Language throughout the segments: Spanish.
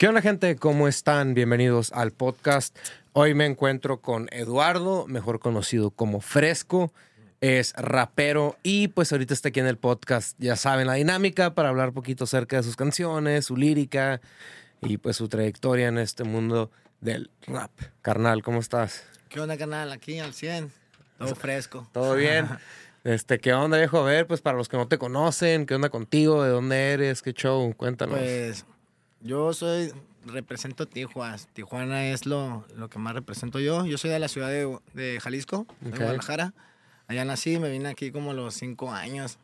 ¿Qué onda gente? ¿Cómo están? Bienvenidos al podcast. Hoy me encuentro con Eduardo, mejor conocido como Fresco. Es rapero y pues ahorita está aquí en el podcast. Ya saben la dinámica para hablar un poquito acerca de sus canciones, su lírica y pues su trayectoria en este mundo del rap. Carnal, ¿cómo estás? ¿Qué onda, canal? Aquí al 100. Todo fresco. ¿Todo bien? Este, ¿qué onda, viejo? A ver, pues para los que no te conocen, ¿qué onda contigo? ¿De dónde eres? ¿Qué show? Cuéntanos. Pues yo soy, represento Tijuana. Tijuana es lo, lo que más represento yo. Yo soy de la ciudad de, de Jalisco, de. Guadalajara. Allá nací, me vine aquí como a los cinco años.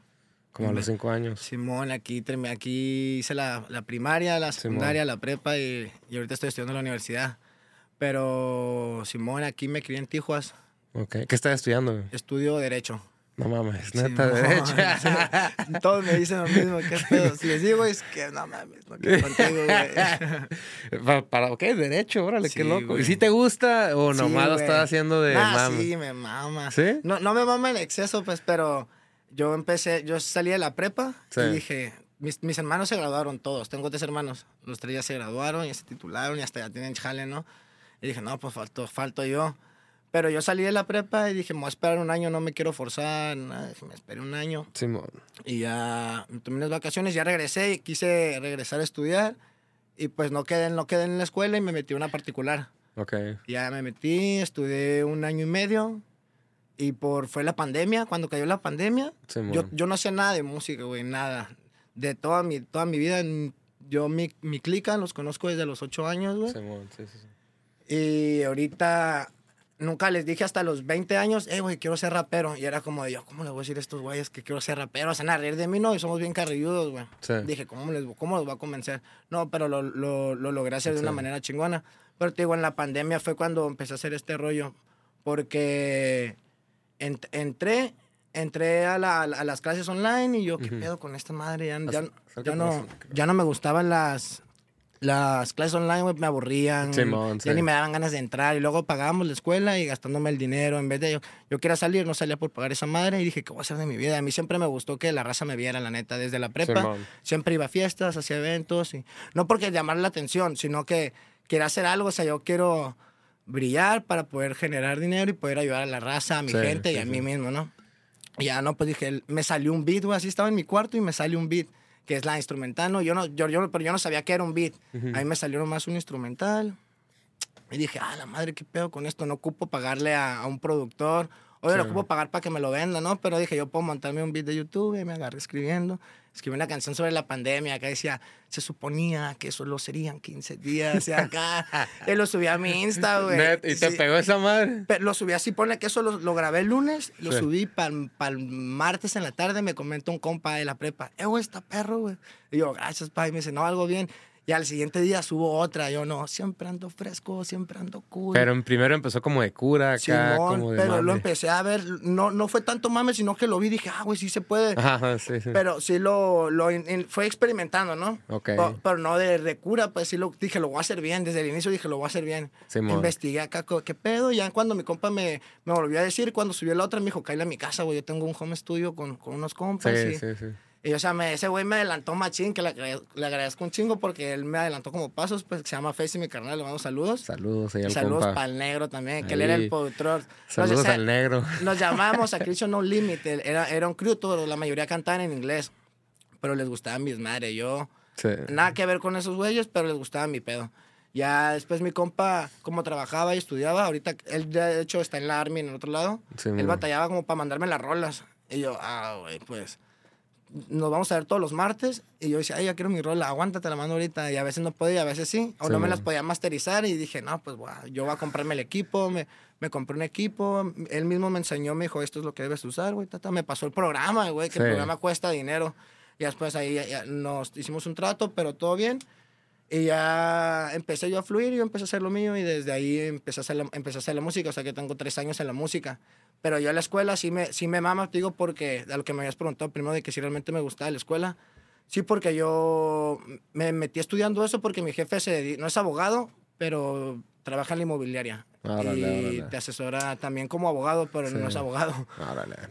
Como a los cinco años. Simón, aquí, terminé- aquí hice la, la primaria, la secundaria, la prepa y, y ahorita estoy estudiando en la universidad. Pero Simón, aquí me crié en Tijuas. Ok. ¿Qué estás estudiando? Estudio Derecho. No mames, neta, derecha. sí. Todos me dicen lo mismo, qué pedo. Si les digo, es que no mames, no quiero contigo, güey. para, para, ok, derecho, órale, qué Sí, loco. güey. ¿Y si te gusta o Sí, nomás lo güey. estás haciendo de Nah, mame? sí, me mama. ¿Sí? No, no me mama el exceso, pues, pero yo empecé, yo salí de la prepa Sí. y dije, mis, mis hermanos se graduaron todos, tengo tres hermanos, los tres ya se graduaron, ya se titularon y hasta ya tienen jale, ¿no? Y dije, no, pues falto, falto yo. Pero yo salí de la prepa y dije, me voy a esperar un año, no me quiero forzar, nada, me esperé un año. Simón. Y ya tomé unas vacaciones, ya regresé y quise regresar a estudiar. Y pues no quedé, no quedé en la escuela y me metí a una particular. Ok. Ya me metí, estudié un año y medio. Y por, fue la pandemia, cuando cayó la pandemia, Simón. yo, yo no hacía nada de música, güey, nada. De toda mi, toda mi vida, yo mi, mi clica los conozco desde los ocho años, güey. Simón, sí, sí, sí. Y ahorita nunca les dije hasta los 20 años, eh, güey, quiero ser rapero. Y era como de yo, ¿cómo les voy a decir a estos güeyes que quiero ser rapero? Se van a reír de mí, ¿no? Y somos bien carrilludos, güey. Sí. Dije, ¿cómo, les, ¿cómo los voy a convencer? No, pero lo, lo, lo logré hacer de una manera chingona. Pero te digo, en la pandemia fue cuando empecé a hacer este rollo. Porque ent- entré, entré a, la- a las clases online y yo, ¿qué pedo con esta madre? Ya, ya, ya no, ya no me gustaban las, las clases online, me aburrían. Simón, ya sí. ni me daban ganas de entrar. Y luego pagábamos la escuela y gastándome el dinero. En vez de yo, yo quería salir, no salía por pagar esa madre. Y dije, ¿qué voy a hacer de mi vida? A mí siempre me gustó que la raza me viera, la neta, desde la prepa. Simón. Siempre iba a fiestas, hacía eventos. Y, no porque llamar la atención, sino que quería hacer algo. O sea, yo quiero brillar para poder generar dinero y poder ayudar a la raza, a mi Sí, gente y a mí mismo, ¿no? Y ya, no, pues dije, me salió un beat, güey. Así estaba en mi cuarto y me salió un beat, que es la instrumental, ¿no? Yo no, yo, yo, pero yo no sabía que era un beat. Ahí me salió nomás un instrumental. Y dije, ah, la madre, qué pedo con esto. No ocupo pagarle a, a un productor. Oye, Sí. lo ocupo pagar para que me lo venda, ¿no? Pero dije, yo puedo montarme un beat de YouTube y me agarré escribiendo. Escribí una canción sobre la pandemia. Acá decía, se suponía que solo serían 15 días. Y acá, y lo subí a mi Insta, güey. ¿Y te Sí. pegó esa madre? Pero lo subí así, ponle que eso lo, lo grabé el lunes, lo Sí. subí para el martes en la tarde, me comentó un compa de la prepa, eh, güey, está perro, güey. Y yo, gracias, pa, y me dice, no, algo bien. Y al siguiente día subo otra, yo, no, siempre ando fresco, siempre ando cool. Pero en primero empezó como de cura acá, Simón, como de pero lo empecé a ver, no, no fue tanto mame, sino que lo vi y dije, ah, güey, sí se puede. Ajá, sí, sí. Pero sí lo, lo in- in- fue experimentando, ¿no? Ok. Pero, pero no de, de cura, pues sí lo dije, lo voy a hacer bien. Desde el inicio dije, lo voy a hacer bien. Simón. Investigué acá, ¿qué pedo? Ya cuando mi compa me, me volvió a decir, cuando subió la otra, me dijo, cállate a mi casa, güey. Yo tengo un home studio con, con unos compas. Sí, y, sí, sí. Y, o sea, me- ese güey me adelantó machín, que le, agrade- le agradezco un chingo porque él me adelantó como pasos, pues que se llama Face y mi carnal, le mando saludos. Saludos ahí Y al saludos para el negro también, que él era el productor. Saludos Entonces, al negro. nos llamamos a Christian No Limit. Era, era un crew, todo, la mayoría cantaban en inglés. Pero les gustaba mis madre. Yo, Sí. nada que ver con esos güeyes, pero les gustaba mi pedo. Ya después mi compa, como trabajaba y estudiaba, ahorita él de hecho está en la Army en el otro lado. Sí, él batallaba como para mandarme las rolas. Y yo, ah, güey, pues nos vamos a ver todos los martes. Y yo decía, ay, ya quiero mi rola, aguanta, te la mando ahorita. Y a veces no podía, a veces sí. O Sí, no me las podía masterizar. Y dije, no, pues guau, yo voy a comprarme el equipo. Me, me compré un equipo. Él mismo me enseñó, me dijo, esto es lo que debes usar, güey. tata. Me pasó el programa, güey, que Sí. el programa cuesta dinero. Y después ahí ya- ya nos hicimos un trato, pero todo bien. Y ya empecé yo a fluir, yo empecé a hacer lo mío y desde ahí empecé a hacer la, empecé a hacer la música, o sea que tengo tres años en la música. Pero yo a la escuela sí me, sí me mama, te digo, porque a lo que me habías preguntado primero de que si realmente me gustaba la escuela, sí, porque yo me metí estudiando eso porque mi jefe se no es abogado, pero trabaja en la inmobiliaria. Y te asesora también como abogado, pero no Sí. es abogado.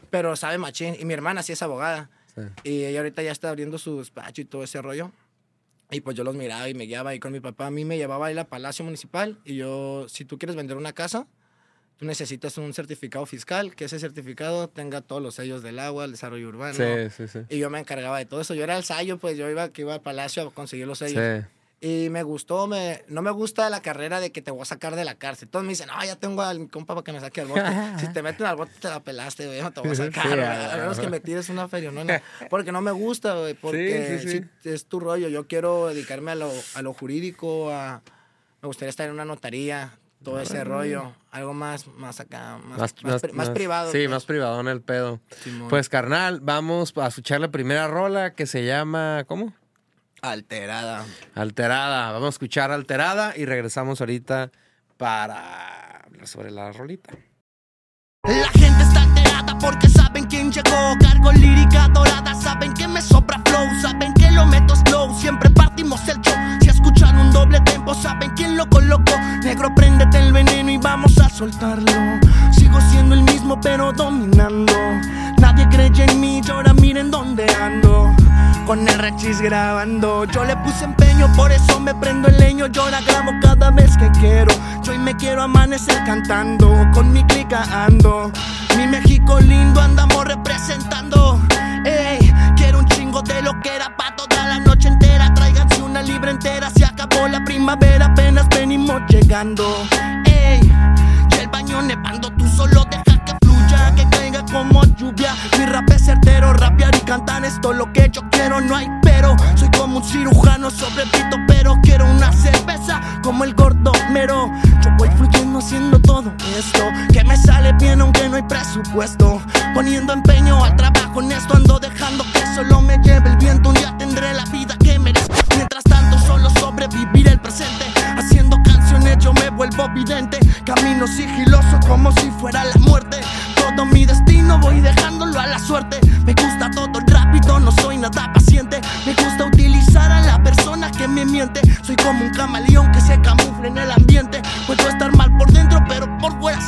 Pero sabe machín. Y mi hermana sí es abogada. Sí. Y ella ahorita ya está abriendo su despacho y todo ese rollo. Y pues yo los miraba y me guiaba. Y con mi papá a mí me llevaba a ir a Palacio Municipal. Y yo, si tú quieres vender una casa, tú necesitas un certificado fiscal, que ese certificado tenga todos los sellos del agua, el desarrollo urbano. Sí, sí, sí. Y yo me encargaba de todo eso. Yo era el sayo, pues yo iba, que iba al Palacio a conseguir los sellos. Sí. Y me gustó, me, no me gusta la carrera de que te voy a sacar de la cárcel. Todos me dicen, no, ya tengo al compa para que me saque al bote. si te meten al bote, te la pelaste, güey, no te voy a sacar. Sí, güey. ah, a menos que me tires una ferionona. Porque no me gusta, güey, porque Sí, sí, es tu rollo. Yo quiero dedicarme a lo, a lo jurídico, a, me gustaría estar en una notaría, todo ese rollo. Algo más, más acá, más, más, pri- más privado. Sí, pues. más privado en el pedo. Simón. Pues, carnal, vamos a escuchar la primera rola que se llama, ¿cómo? Alterada. Alterada. Vamos a escuchar Alterada y regresamos ahorita para hablar sobre la rolita. La gente está alterada porque saben quién llegó. Cargo lírica dorada, saben que me sobra flow, saben que lo meto slow. Siempre partimos el show. Si escuchan un doble tempo, saben quién lo colocó. Negro, préndete el veneno y vamos a soltarlo. Sigo siendo el mismo, pero dominando. Nadie cree en mí, y ahora miren dónde ando. Con el rechis grabando, yo le puse empeño, por eso me prendo el leño. Yo la grabo cada vez que quiero. Yo hoy me quiero amanecer cantando, con mi clica ando. Mi México lindo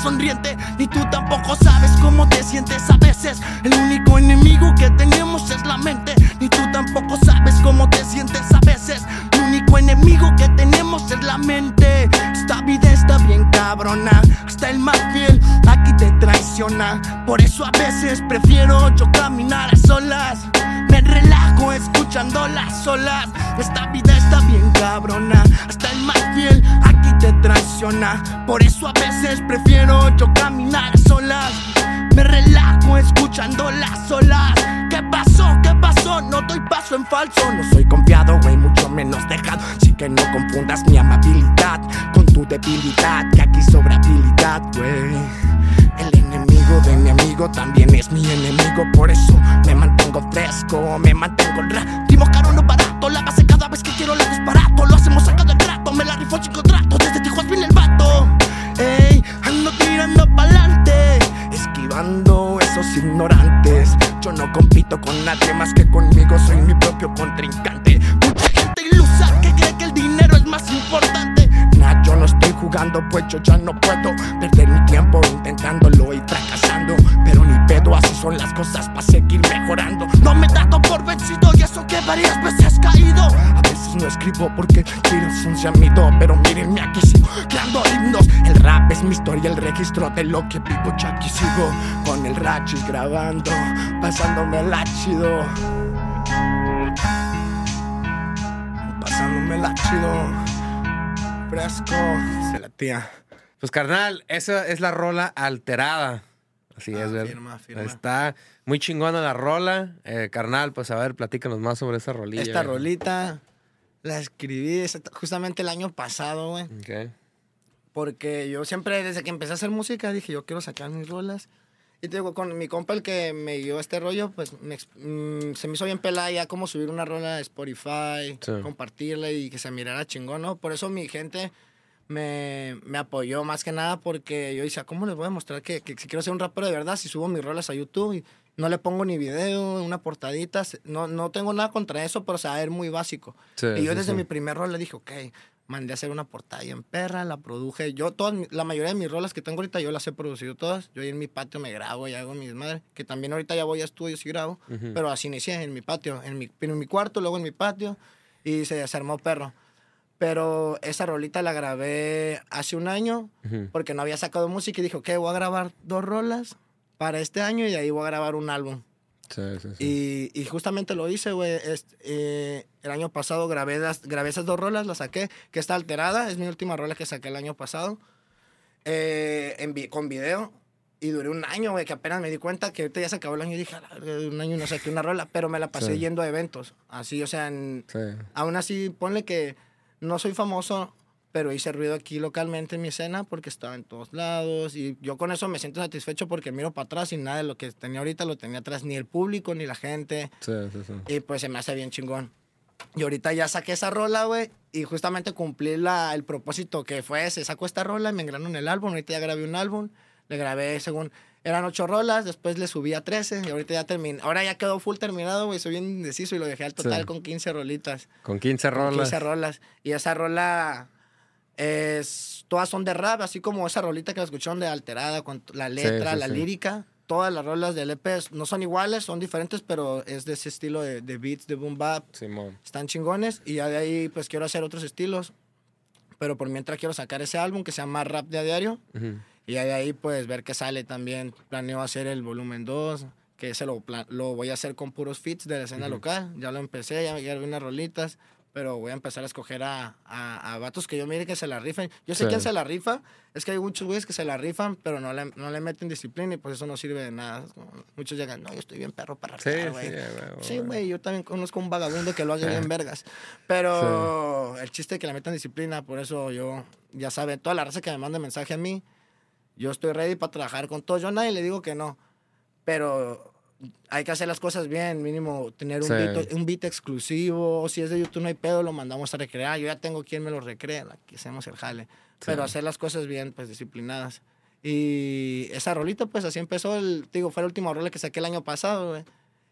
sonriente. Ni tú tampoco sabes cómo te sientes a veces. El único enemigo que tenemos es la mente. Ni tú tampoco sabes cómo te sientes a veces. El único enemigo que tenemos es la mente. Esta vida está bien cabrona. Hasta el más fiel aquí te traiciona. Por eso a veces prefiero yo caminar a solas. Escuchando las olas. Esta vida está bien cabrona. Hasta el más fiel aquí te traiciona. Por eso a veces prefiero yo caminar a solas. Me relajo escuchando las olas. ¿Qué pasó? ¿Qué pasó? No doy paso en falso. No soy confiado, güey, mucho menos dejado. Así que no confundas mi amabilidad con tu debilidad. Que aquí sobra habilidad, güey. De mi amigo también es mi enemigo. Por eso me mantengo fresco, me mantengo el rap. Dimos caro, no barato. Lo que vivo. Ya aquí sigo con el rachis grabando, pasándome el ácido. Pasándome el ácido. Fresco, se la tía. Pues, carnal, esa es la rola Alterada. Así Ah, es, ¿verdad? firma, firma. Está muy chingona la rola. Eh, carnal, pues a ver, platícanos más sobre esa rolilla. Esta rolita la escribí justamente el año pasado, güey. Ok. Porque yo siempre, desde que empecé a hacer música, dije, yo quiero sacar mis rolas. Y te digo, con mi compa, el que me dio este rollo, pues me ex- mm, se me hizo bien pelada ya como subir una rola a Spotify, Sí. compartirla y que se mirara chingón, ¿no? Por eso mi gente me, me apoyó más que nada porque yo decía, ¿cómo les voy a mostrar que, que si quiero ser un rapero de verdad, si subo mis rolas a YouTube y no le pongo ni video, una portadita, no, no tengo nada contra eso, pero o muy básico. Sí, y yo sí, desde mi primer rol le dije, ok, mandé a hacer una portada y en perra, la produje. Yo, todas, la mayoría de mis rolas que tengo ahorita, yo las he producido todas. Yo ahí en mi patio me grabo y hago mis madres, que también ahorita ya voy a estudios y grabo, Ujú. pero así inicié en mi patio, en mi, en mi cuarto, luego en mi patio. y se, se armó perro. Pero esa rolita la grabé hace un año Ujú. porque no había sacado música y dijo, ok, voy a grabar dos rolas para este año y de ahí voy a grabar un álbum. Sí, sí, sí. Y, y justamente lo hice, güey. Eh, el año pasado grabé, las, grabé esas dos rolas, las saqué, que está alterada. Es mi última rola que saqué el año pasado. eh, en con video. Y duré un año, güey, que apenas me di cuenta que ahorita ya se acabó el año y dije, "A la verga, de un año no saqué una rola, pero me la pasé yendo a eventos. Así, o sea, en- aún así, ponle que no soy famoso, pero hice ruido aquí localmente en mi escena porque estaba en todos lados. Y yo con eso me siento satisfecho porque miro para atrás y nada de lo que tenía ahorita lo tenía atrás, ni el público, ni la gente. Sí, sí, sí. Y pues se me hace bien chingón. Y ahorita ya saqué esa rola, güey, y justamente cumplí la, el propósito que fue ese. Sacó esta rola y me engrano en el álbum. Ahorita ya grabé un álbum. Le grabé según... Eran ocho rolas, después le subí a 13 y ahorita ya terminé. Ahora ya quedó full terminado, güey. Soy bien indeciso y lo dejé al total Sí. con 15 rolitas. Con 15 Con rolas. 15 rolas. Y esa rola es... Todas son de rap, así como esa rolita que la escucharon de Alterada, con la letra, sí, la sí. lírica. Todas las rolas del EP no son iguales, son diferentes, pero es de ese estilo de, de beats, de boom bap. Simón. Están chingones. Y ya de ahí, pues quiero hacer otros estilos. Pero por mientras quiero sacar ese álbum que se llama Rap de a Diario. Ujú. Y ya de ahí, pues ver qué sale también. Planeo hacer el volumen 2, que ese lo, lo voy a hacer con puros fits de la escena local. Ya lo empecé, ya grabé unas rolitas. Pero voy a empezar a escoger a, a, a vatos que yo mire que se la rifen. Yo sé Sí. quién se la rifa. Es que hay muchos güeyes que se la rifan, pero no le, no le meten disciplina y pues eso no sirve de nada. Muchos llegan, no, yo estoy bien perro para Sí, sí, güey. Sí, güey, yo también conozco un vagabundo que lo hace bien vergas. Pero el chiste es que le metan disciplina, por eso yo, ya saben, toda la raza que me manda mensaje a mí, yo estoy ready para trabajar con todo. Yo a nadie le digo que no, pero hay que hacer las cosas bien, mínimo tener un, Sí. beat, un beat exclusivo, si es de YouTube no hay pedo, lo mandamos a recrear. Yo ya tengo quien me lo recrea, aquí hacemos el jale. Pero hacer las cosas bien, pues disciplinadas. Y esa rolita, pues así empezó, el, digo, fue la última rola que saqué el año pasado, güey.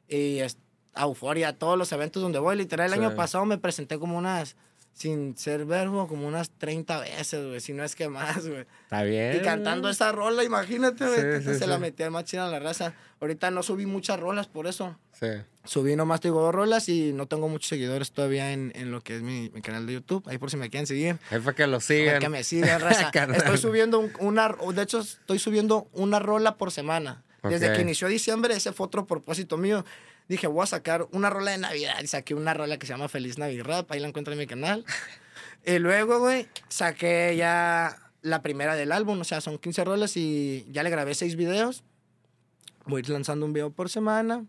Y es, a euforia, todos los eventos donde voy. Literal, el Sí. año pasado me presenté como unas, sin ser verbo, como unas 30 veces, güey, si no es que más, güey. Está bien. Y cantando esa rola, imagínate, güey. Sí, sí, se la sí. metí al más china a la raza. Ahorita no subí muchas rolas por eso. Sí. Subí nomás, te digo, dos rolas y no tengo muchos seguidores todavía en, en lo que es mi, mi canal de YouTube. Ahí por si me quieren seguir. Es para que lo Para sigan. que me sigan, raza. Carnal. Estoy subiendo un- una, de hecho, estoy subiendo una rola por semana. Desde Ok. que inició diciembre, ese fue otro propósito mío. Dije, voy a sacar una rola de Navidad. Y saqué una rola que se llama Feliz Navidad. Ahí la encuentro en mi canal. y luego, güey, saqué ya la primera del álbum. O sea, son 15 rolas y ya le grabé 6 videos. Voy a ir lanzando un video por semana.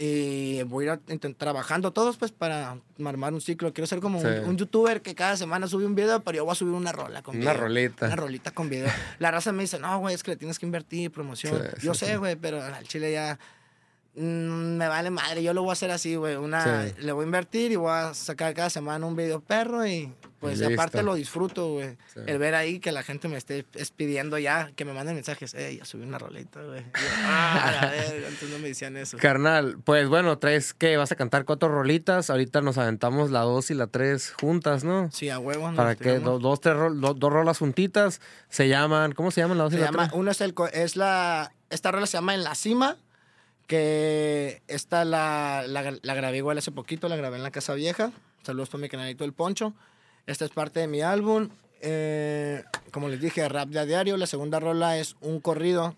Y voy a ir trabajando todos, pues, para armar un ciclo. Quiero ser como un, Sí. un youtuber que cada semana sube un video, pero yo voy a subir una rola con Una video. rolita. Una rolita con video. La raza me dice, no, güey, es que le tienes que invertir, promoción. Sí, yo sí, sé, güey, pero al chile ya mm, me vale madre. Yo lo voy a hacer así, güey. Una, Sí. Le voy a invertir y voy a sacar cada semana un video perro y pues Y aparte lo disfruto, güey. Sí. El ver ahí que la gente me esté es pidiendo ya, que me manden mensajes, eh, ya subí una rolita, güey. Ah, a ver, antes no me decían eso. Carnal, pues bueno, traes que vas a cantar cuatro rolitas. Ahorita nos aventamos la dos y la tres juntas, ¿no? Sí, a huevo. nos Para que do- dos, tres do- dos rolas juntitas se llaman. ¿Cómo se llaman la dos y Se la llama, tres? uno es el, es la, esta rola se llama En la Cima, que esta la, la, la grabé igual hace poquito, la grabé en la Casa Vieja. Saludos para mi canalito El Poncho. Esta es parte de mi álbum. Eh, como les dije, rap de a diario. La segunda rola es un corrido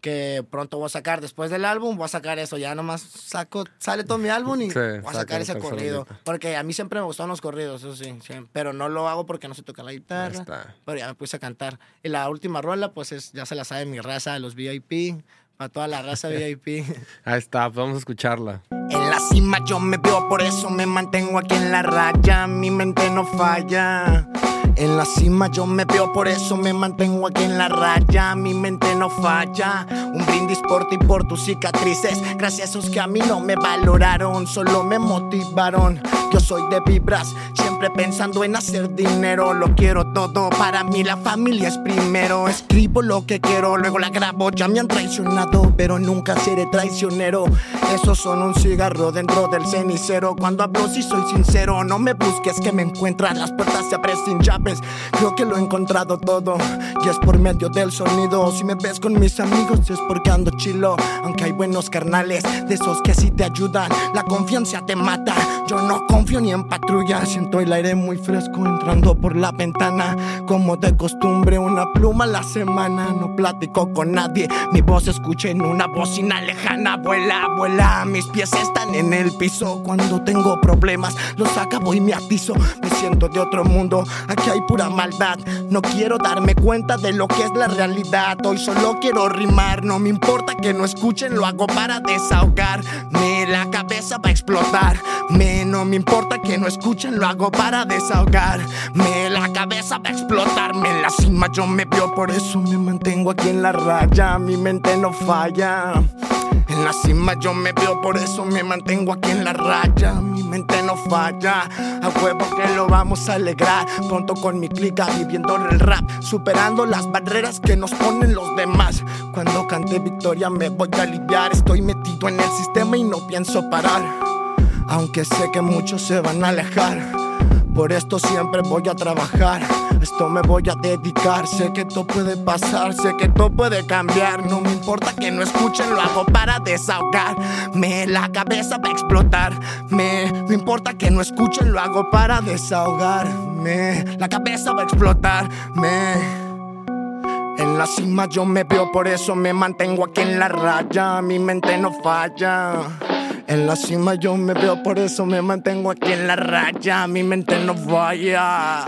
que pronto voy a sacar. Después del álbum voy a sacar eso. Ya nomás saco, sale todo mi álbum y Sí, voy a saca sacar ese corrido. Porque a mí siempre me gustaron los corridos, eso sí. sí. Pero no lo hago porque no se toca la guitarra. Pero ya me puse a cantar. Y la última rola, pues es, ya se la sabe mi raza, los VIP. Para toda la raza VIP. Ahí está, pues vamos a escucharla. En la cima yo me veo, por eso me mantengo aquí en la raya. Mi mente no falla. En la cima yo me veo, por eso me mantengo aquí en la raya. Mi mente no falla. Un brindis por ti, por tus cicatrices. Gracias a esos que a mí no me valoraron, solo me motivaron. Yo soy de vibras, siempre pensando en hacer dinero. Lo quiero todo, para mí la familia es primero. Escribo lo que quiero, luego la grabo. Ya me han traicionado, pero nunca seré traicionero. Esos son un cigarro dentro del cenicero. Cuando hablo, si soy sincero, no me busques que me encuentran. Las puertas se abren sin llave. Sabes, creo que lo he encontrado todo. Y es por medio del sonido. Si me ves con mis amigos, es porque ando chilo. Aunque hay buenos carnales, de esos que sí te ayudan. La confianza te mata. Yo no confío ni en patrulla. Siento el aire muy fresco entrando por la ventana. Como de costumbre, una pluma a la semana. No platico con nadie. Mi voz escucha en una bocina lejana. Vuela, vuela. Mis pies están en el piso. Cuando tengo problemas, los acabo y me atizo. Me siento de otro mundo. Aquí hay pura maldad. No quiero darme cuenta de lo que es la realidad. Hoy solo quiero rimar. No me importa que no escuchen, lo hago para desahogarme. La cabeza va a explotar. Me no me importa que no escuchen, lo hago para desahogarme. La cabeza va a explotarme. En la cima yo me veo, por eso me mantengo aquí en la raya. Mi mente no falla. En la cima yo me veo, por eso me mantengo aquí en la raya. Mi mente no falla, a huevo que lo vamos a alegrar. Pronto con mi clica viviendo el rap, superando las barreras que nos ponen los demás. Cuando cante victoria me voy a aliviar. Estoy metido en el sistema y no pienso parar. Aunque sé que muchos se van a alejar. Por esto siempre voy a trabajar, esto me voy a dedicar. Sé que todo puede pasar, sé que todo puede cambiar. No me importa que no escuchen, lo hago para desahogarme. La cabeza va a explotar. Me, me importa que no escuchen, lo hago para desahogarme. La cabeza va a explotarme. En la cima yo me veo, por eso me mantengo aquí en la raya. Mi mente no falla. En la cima yo me veo, por eso me mantengo aquí en la raya. Mi mente no falla.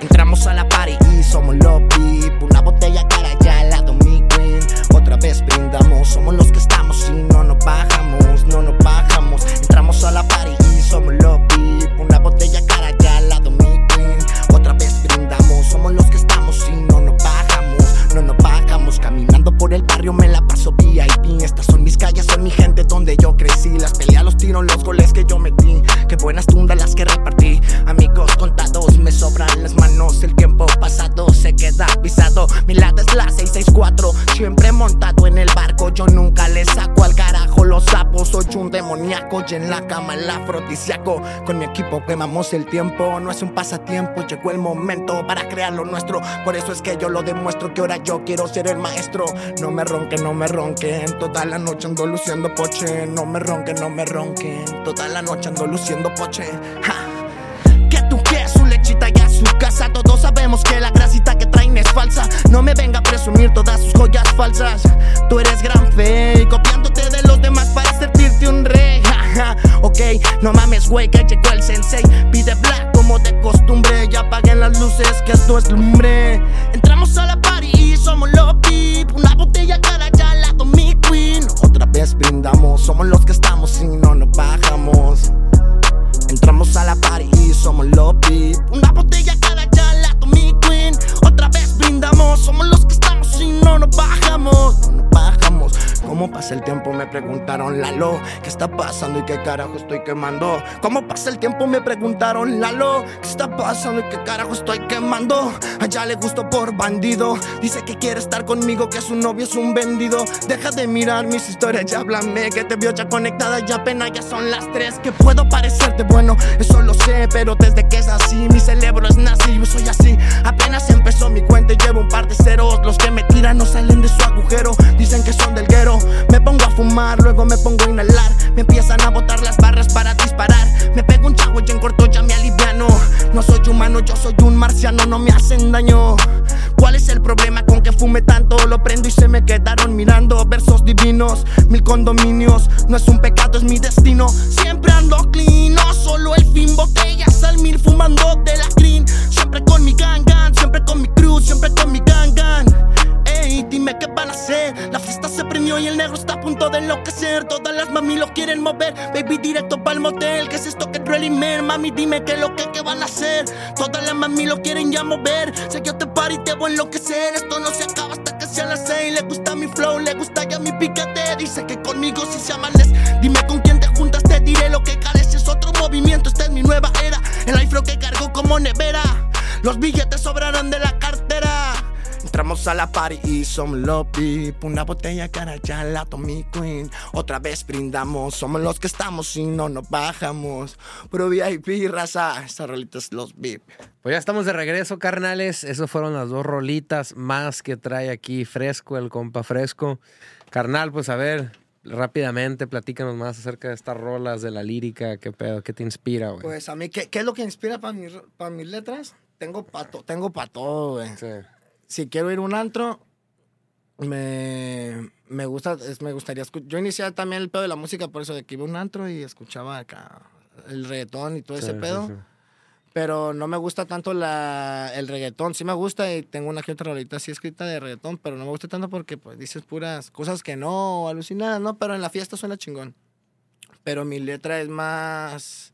Entramos a la party y somos los VIP. Una botella cara ya al lado mi queen. Otra vez brindamos, somos los que estamos y no nos bajamos, no nos bajamos. Entramos a la party y somos los Peleas, los goles que yo metí. Qué buenas tundas las que repartí. Amigos contados, me sobran las manos. El tiempo pasado se queda pisado. Mi lata es la 664. Siempre montado en el barco. Yo nunca le saco al carajo los sapos. Soy un demoníaco y en la cama el afrodisíaco. Con mi equipo quemamos el tiempo. No es un pasatiempo. Llegó el momento para crear lo nuestro. Por eso es que yo lo demuestro. Que ahora yo quiero ser el maestro. No me ronquen, no me ronquen. Toda la noche ando luciendo poche. No me ronquen, no me ronquen. Toda la noche ando luciendo poche. Ja. Casa. Todos sabemos que la grasita que traen es falsa. No me venga a presumir todas sus joyas falsas. Tú eres gran fe, copiándote de los demás para sentirte un rey. Ja, ja. Ok, no mames, güey, que llegó el sensei. Pide black como de costumbre. Ya apaguen las luces, que esto es lumbre. Entramos a la party y somos los VIP. Una botella cara ya al lado mi queen. Otra vez brindamos, somos los que estamos y no nos bajamos. Entramos a la party y somos los VIP. Una botella cada lado mi queen. Otra vez brindamos, somos los que estamos y no nos bajamos. No nos bajamos. ¿Cómo pasa el tiempo? Me preguntaron Lalo. ¿Qué está pasando y qué carajo estoy quemando? ¿Cómo pasa el tiempo? Me preguntaron Lalo. ¿Qué está pasando y qué carajo estoy quemando? Allá le gusto por bandido. Dice que quiere estar conmigo, que su novio es un vendido. Deja de mirar mis historias, ya háblame. Que te vio ya conectada, ya apenas ya son las tres. Que puedo parecerte bueno, eso lo sé. Pero desde que es así, mi cerebro es nazi. Yo soy así. Apenas empezó mi cuenta y llevo un par de ceros. Los que me tiran no salen de su agujero. Dicen que son del guero. Me pongo a fumar, luego me pongo a inhalar. Me empiezan a botar las barras para disparar. Me pego un chavo y en corto ya me aliviano. No soy humano, yo soy un marciano, no me hacen daño. ¿Cuál es el problema con que fume tanto? Lo prendo y se me quedaron mirando. Versos divinos, mil condominios. No es un pecado, es mi destino. Siempre ando clean, no solo el fin. Botellas al mil fumando de la green. Siempre con mi gang gang, siempre con mi cruz, siempre con mi gang gang. Ey, dime qué van a hacer. La fiesta se prendió y el negro está a punto de enloquecer. Todas las mami lo quieren mover. Baby, directo pa'l motel. ¿Qué es esto que really man? Mami, dime qué lo que, qué van a hacer. Todas las mami lo quieren ya mover. Sé que yo te paro y te voy a enloquecer. Esto no se acaba hasta que sean las seis. Le gusta mi flow, le gusta ya mi piquete. Dice que conmigo si se amanece. Dime con quién te juntas, te diré lo que careces. Es otro movimiento, esta es mi nueva era. El afro que cargo como nevera. Los billetes sobrarán de la cartera. Entramos a la party y somos los VIP. Una botella cara ya la Tommy Queen. Otra vez brindamos, somos los que estamos y no nos bajamos. Pro VIP, raza, estas rolitas los VIP. Pues ya estamos de regreso, carnales. Esas fueron las dos rolitas más que trae aquí Fresco, el compa Fresco. Carnal, pues a ver, rápidamente, platícanos más acerca de estas rolas, de la lírica, qué pedo, qué te inspira, güey. Pues a mí, ¿qué, qué es lo que inspira para mis, para mis letras? Tengo para tengo pa todo, güey. Sí. Si quiero ir a un antro, me, me gusta, es- me gustaría escuchar. Yo inicié también el pedo de la música por eso de que iba a un antro y escuchaba acá el reggaetón y todo ese Sí, sí, pedo. sí. Pero no me gusta tanto la, el reggaetón. Sí me gusta y tengo una que otra rolita así escrita de reggaetón, pero no me gusta tanto porque pues dices puras cosas que no, alucinadas, ¿no? Pero en la fiesta suena chingón. Pero mi letra es más...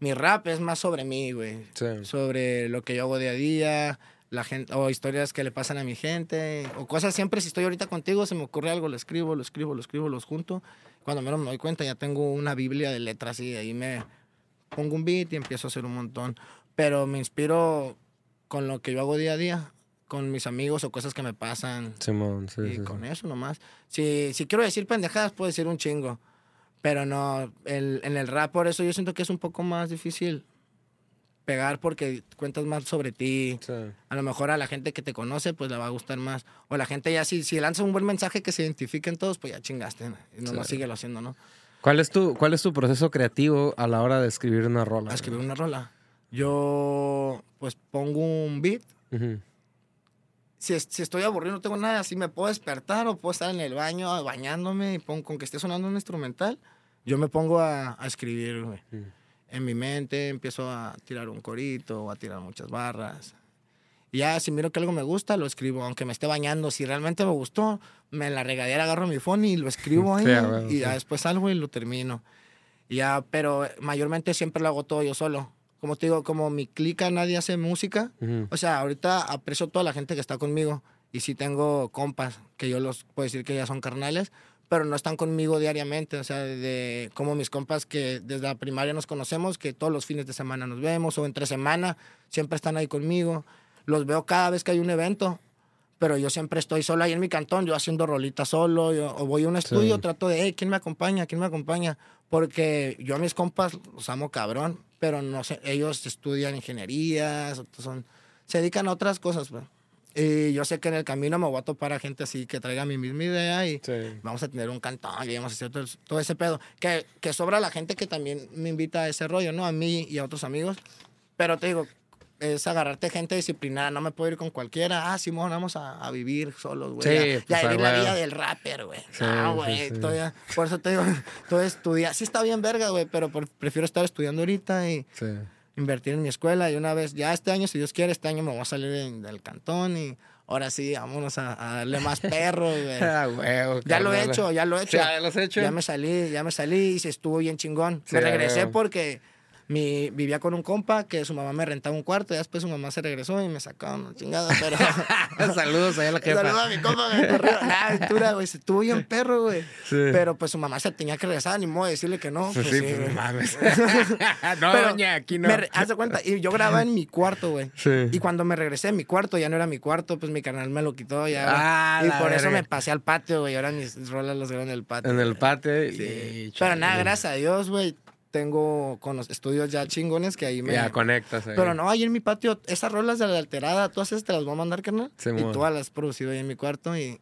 Mi rap es más sobre mí, güey. Sí. Sobre lo que yo hago día a día, la gente, o historias que le pasan a mi gente, o cosas siempre, si estoy ahorita contigo, se me ocurre algo, lo escribo, lo escribo, lo escribo, los junto. Cuando menos me doy cuenta, ya tengo una biblia de letras y ahí me pongo un beat y empiezo a hacer un montón. Pero me inspiro con lo que yo hago día a día, con mis amigos o cosas que me pasan. Simón, sí, y sí, sí. con eso nomás. Si, si quiero decir pendejadas, puedo decir un chingo. Pero no, el- en el rap por eso yo siento que es un poco más difícil pegar porque cuentas más sobre ti. Sí. A lo mejor a la gente que te conoce, pues le va a gustar más. O la gente ya, si, si lanza un buen mensaje que se identifiquen todos, pues ya chingaste. ¿no? Y no, no Sí. síguelo haciendo, ¿no? ¿Cuál es, tu, ¿Cuál es tu proceso creativo a la hora de escribir una rola? A escribir una rola. Yo, pues pongo un beat. Si, es- si estoy aburrido, no tengo nada, si me puedo despertar o puedo estar en el baño bañándome y pongo, con que esté sonando un instrumental, yo me pongo a, a escribir, güey. En mi mente empiezo a tirar un corito o a tirar muchas barras. Y ya si miro que algo me gusta, lo escribo, aunque me esté bañando. Si realmente me gustó, me en la regadera agarro mi phone y lo escribo ahí. Sí, y ya después salgo y lo termino. Y ya, pero mayormente siempre lo hago todo yo solo. Como te digo, como mi clica nadie hace música, Ujú. o sea, ahorita aprecio toda la gente que está conmigo y sí tengo compas que yo los puedo decir que ya son carnales, pero no están conmigo diariamente, o sea, de como mis compas que desde la primaria nos conocemos, que todos los fines de semana nos vemos o entre semana siempre están ahí conmigo. Los veo cada vez que hay un evento, pero yo siempre estoy solo ahí en mi cantón, yo haciendo rolitas solo, yo- o voy a un estudio, trato de, hey, ¿quién me acompaña? ¿Quién me acompaña? Porque yo a mis compas los amo cabrón, pero no sé, ellos estudian ingenierías, son, se dedican a otras cosas, pues. Y yo sé que en el camino me voy a topar a gente así que traiga mi misma idea y Sí. vamos a tener un cantón y vamos a hacer todo, todo ese pedo. Que, que sobra la gente que también me invita a ese rollo, ¿no? A mí y a otros amigos. Pero te digo, es agarrarte gente disciplinada. No me puedo ir con cualquiera. Ah, Simón, vamos a, a vivir solos, güey. Sí, ya pues, ya a vivir la vida del rapper, güey. Sí, no, güey. todavía- Por eso te digo, todo estudiar. Sí está bien verga, güey, pero por- prefiero estar estudiando ahorita y Sí. Invertir en mi escuela. Y una vez, ya este año, si Dios quiere, este año me voy a salir en- del cantón y ahora sí, vámonos a, a darle más perros, güey. Ah, huevo, Ya lo he hecho, ya lo he hecho. Ya lo has hecho. Ya me salí, ya me salí y se estuvo bien chingón. Sí, me regresé porque mi, vivía con un compa que su mamá me rentaba un cuarto y después su mamá se regresó y me sacaron una chingada, pero... Saludos ahí a la jefa. Saludos a mi compa. Nah, aventura, güey, se estuvo bien perro, güey. Sí. Pero pues su mamá se tenía que regresar, ni modo de decirle que no. Pues pues, sí, pues güey. no mames. no, Pero doña, aquí no. me haz de cuenta, y yo grababa en mi cuarto, güey. Sí. Y cuando me regresé a mi cuarto, ya no era mi cuarto, pues mi canal me lo quitó ya. Ah, y por eso me pasé al patio, güey. Ahora mis rolas las grabo en el patio. En el güey. patio. Sí. y- Pero nada, gracias a Dios, güey. Tengo con los estudios ya chingones que ahí me. Ya conectas ahí. Pero no, ahí en mi patio, esas rolas de la alterada, todas esas te las voy a mandar, carnal. Sí, y todas las he producido ahí en mi cuarto. Y,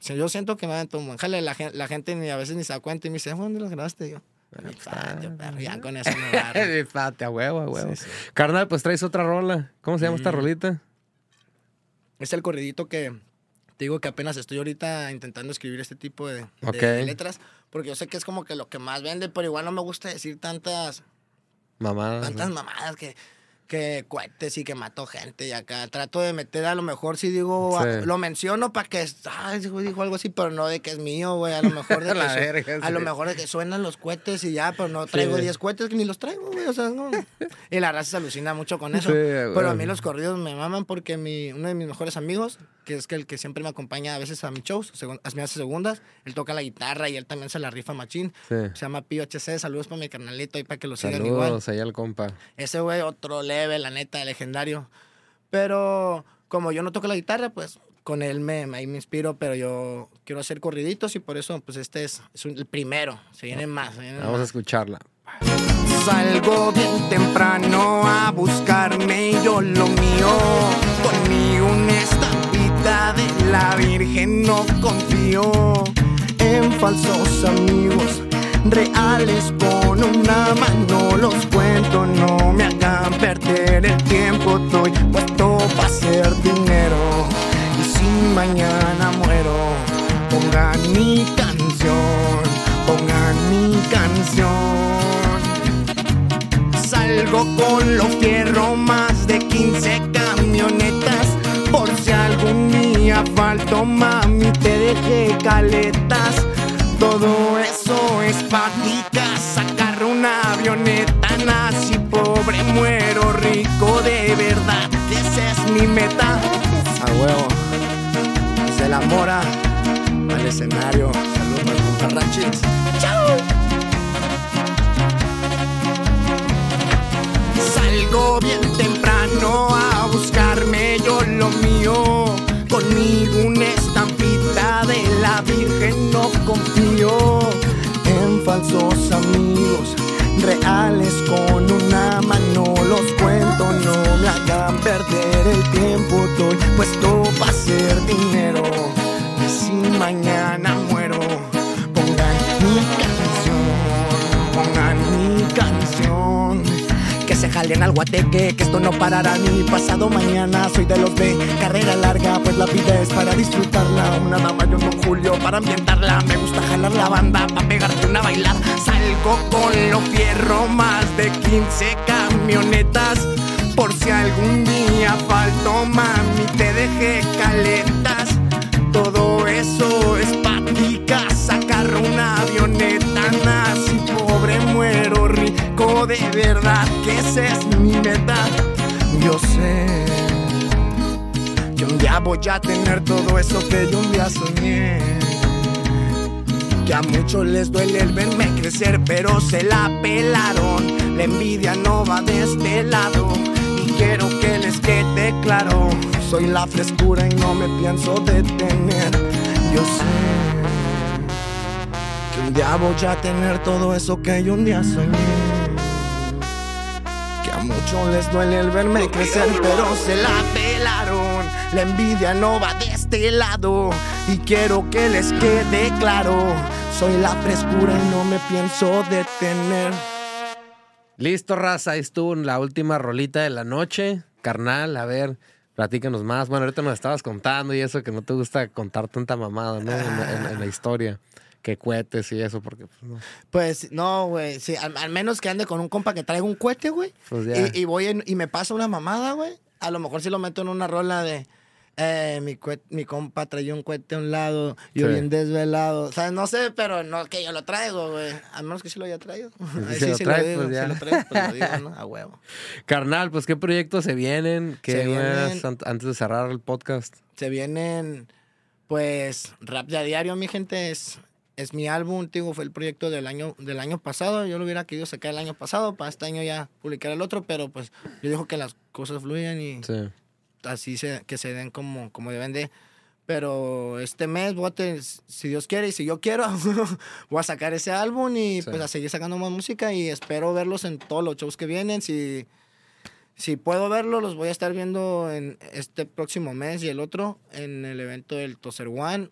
yo siento que me dan todo. Jale, la, la gente ni a veces ni se da cuenta y me dice, ¿dónde las grabaste? Y yo, mi patio, perro. Ya con eso me patio, a huevo, a huevo. Sí, sí. Carnal, pues traes otra rola. ¿Cómo se llama esta Mm. rolita? Es el corridito que te digo que apenas estoy ahorita intentando escribir este tipo de, de Ok. letras. Porque yo sé que es como que lo que más vende, pero igual no me gusta decir tantas Mamá. tantas mamadas que, que cohetes y que mato gente y acá. Trato de meter a lo mejor si digo, Sí. a- lo menciono para que, ah, dijo algo así, pero no de que es mío, güey. A lo mejor de que, La verga, a lo sí. mejor de que suenan los cohetes y ya, pero no traigo Sí. 10 cohetes que ni los traigo, güey. O sea, no. Y la raza se alucina mucho con eso. Sí, pero a mí los corridos me maman porque mi, uno de mis mejores amigos, que es que el que siempre me acompaña a veces a mis shows, a mis segundas, él toca la guitarra y él también se la rifa machín. Sí. Se llama Pío HC, saludos para mi carnalito y para que lo sigan igual. Saludos ahí al compa. Ese güey, otro level, la neta, legendario. Pero como yo no toco la guitarra, pues con él me, ahí me inspiro, pero yo quiero hacer corriditos y por eso, pues este es, es un- el primero. Se vienen más. se vienen Vamos a más. escucharla. Salgo bien temprano a buscarme yo lo mío. Conmigo una estampita de la Virgen no confío en falsos amigos. Reales con una mano los cuento, no me hagan perder el tiempo. Estoy puesto para hacer dinero. Y si mañana muero, pongan mi canción, pongan mi canción. Salgo con los fierros, más de 15 camionetas. Por si algún día falto, mami, te dejé caletas. Todo eso es patica, sacar una avioneta. Nací pobre, muero rico de verdad. Esa es mi meta. A huevo. Se la mora al escenario. Saludos para el compa Rachis. Salgo bien temprano a buscarme yo lo mío. Conmigo de la Virgen no confío en falsos amigos. Reales con una mano los cuento, no me hagan perder el tiempo. Estoy puesto para hacer dinero. Si mañana jalen al guateque, que esto no parará ni pasado mañana. Soy de los de carrera larga, pues la vida es para disfrutarla. Una dama yo no Julio para ambientarla. Me gusta jalar la banda para pegarte una bailar. Salgo con los fierro, más de 15 camionetas. Por si algún día falto, mami, es mi meta. Yo sé que un día voy a tener todo eso que yo un día soñé. Que a muchos les duele el verme crecer, pero se la pelaron. La envidia no va de este lado. Y quiero que les quede claro. Soy la frescura y no me pienso detener. Yo sé que un día voy a tener todo eso que yo un día soñé. Muchos les duele el verme crecer, pero se la pelaron. La envidia no va de este lado. Y quiero que les quede claro. Soy la frescura y no me pienso detener. Listo, raza. Ahí estuvo la última rolita de la noche. Carnal, a ver, platícanos más. Bueno, ahorita nos estabas contando y eso que no te gusta contar tanta mamada, ¿no? En la historia. Que cohetes y eso, porque pues, no. Pues no, güey. Sí, al, al menos que ande con un compa que traiga un cohete, güey. Pues ya. y, y voy en- y me pasa una mamada, güey. A lo mejor si lo meto en una rola de. Eh, mi, compa traía un cohete a un lado, yo Sí. bien desvelado. O sea, no sé, pero no que yo lo traigo, güey. A menos que sí lo haya traído. Si lo sí traes, digo, pues ya. Si lo traigo, pues lo digo, ¿no? A huevo. Carnal, pues qué proyectos se vienen. ¿Qué vienen- an- antes de cerrar el podcast? Se vienen, pues, rap de a diario, mi gente. Es, es mi álbum, digo, fue el proyecto del año, del año pasado. Yo lo hubiera querido sacar el año pasado, para este año ya publicar el otro, pero pues yo digo que las cosas fluyen y Sí. así se, que se den como, como deben de. Pero este mes, voy a tener- si Dios quiere y si yo quiero, voy a sacar ese álbum y Sí. pues a seguir sacando más música y espero verlos en todos los shows que vienen. Si, si puedo verlos, los voy a estar viendo en este próximo mes y el otro en el evento del Toser One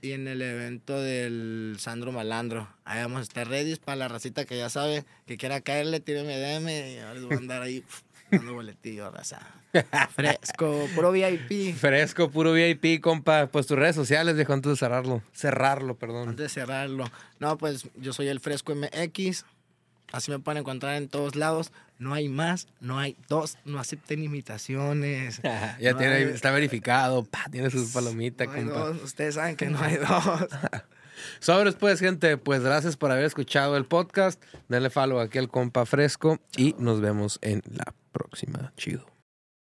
y en el evento del Sandro Malandro. Ahí vamos a estar ready para la racita que ya sabe que quiera caerle, tíreme DM y ahora les voy a andar ahí dando boletillo, raza. Fresco, puro VIP. Fresco, puro VIP, compa. Pues tus redes sociales, viejo, antes de cerrarlo. Cerrarlo, perdón. Antes de cerrarlo. No, pues yo soy el Fresco MX. Así me pueden encontrar en todos lados. No hay más, no hay dos, no acepten imitaciones. ya No tiene, hay- está verificado. Pa, tiene sus palomitas, no hay compa. dos. Ustedes saben que no hay dos. Sobres, pues, gente. Pues gracias por haber escuchado el podcast. Denle follow aquí al compa Fresco y nos vemos en la próxima. Chido.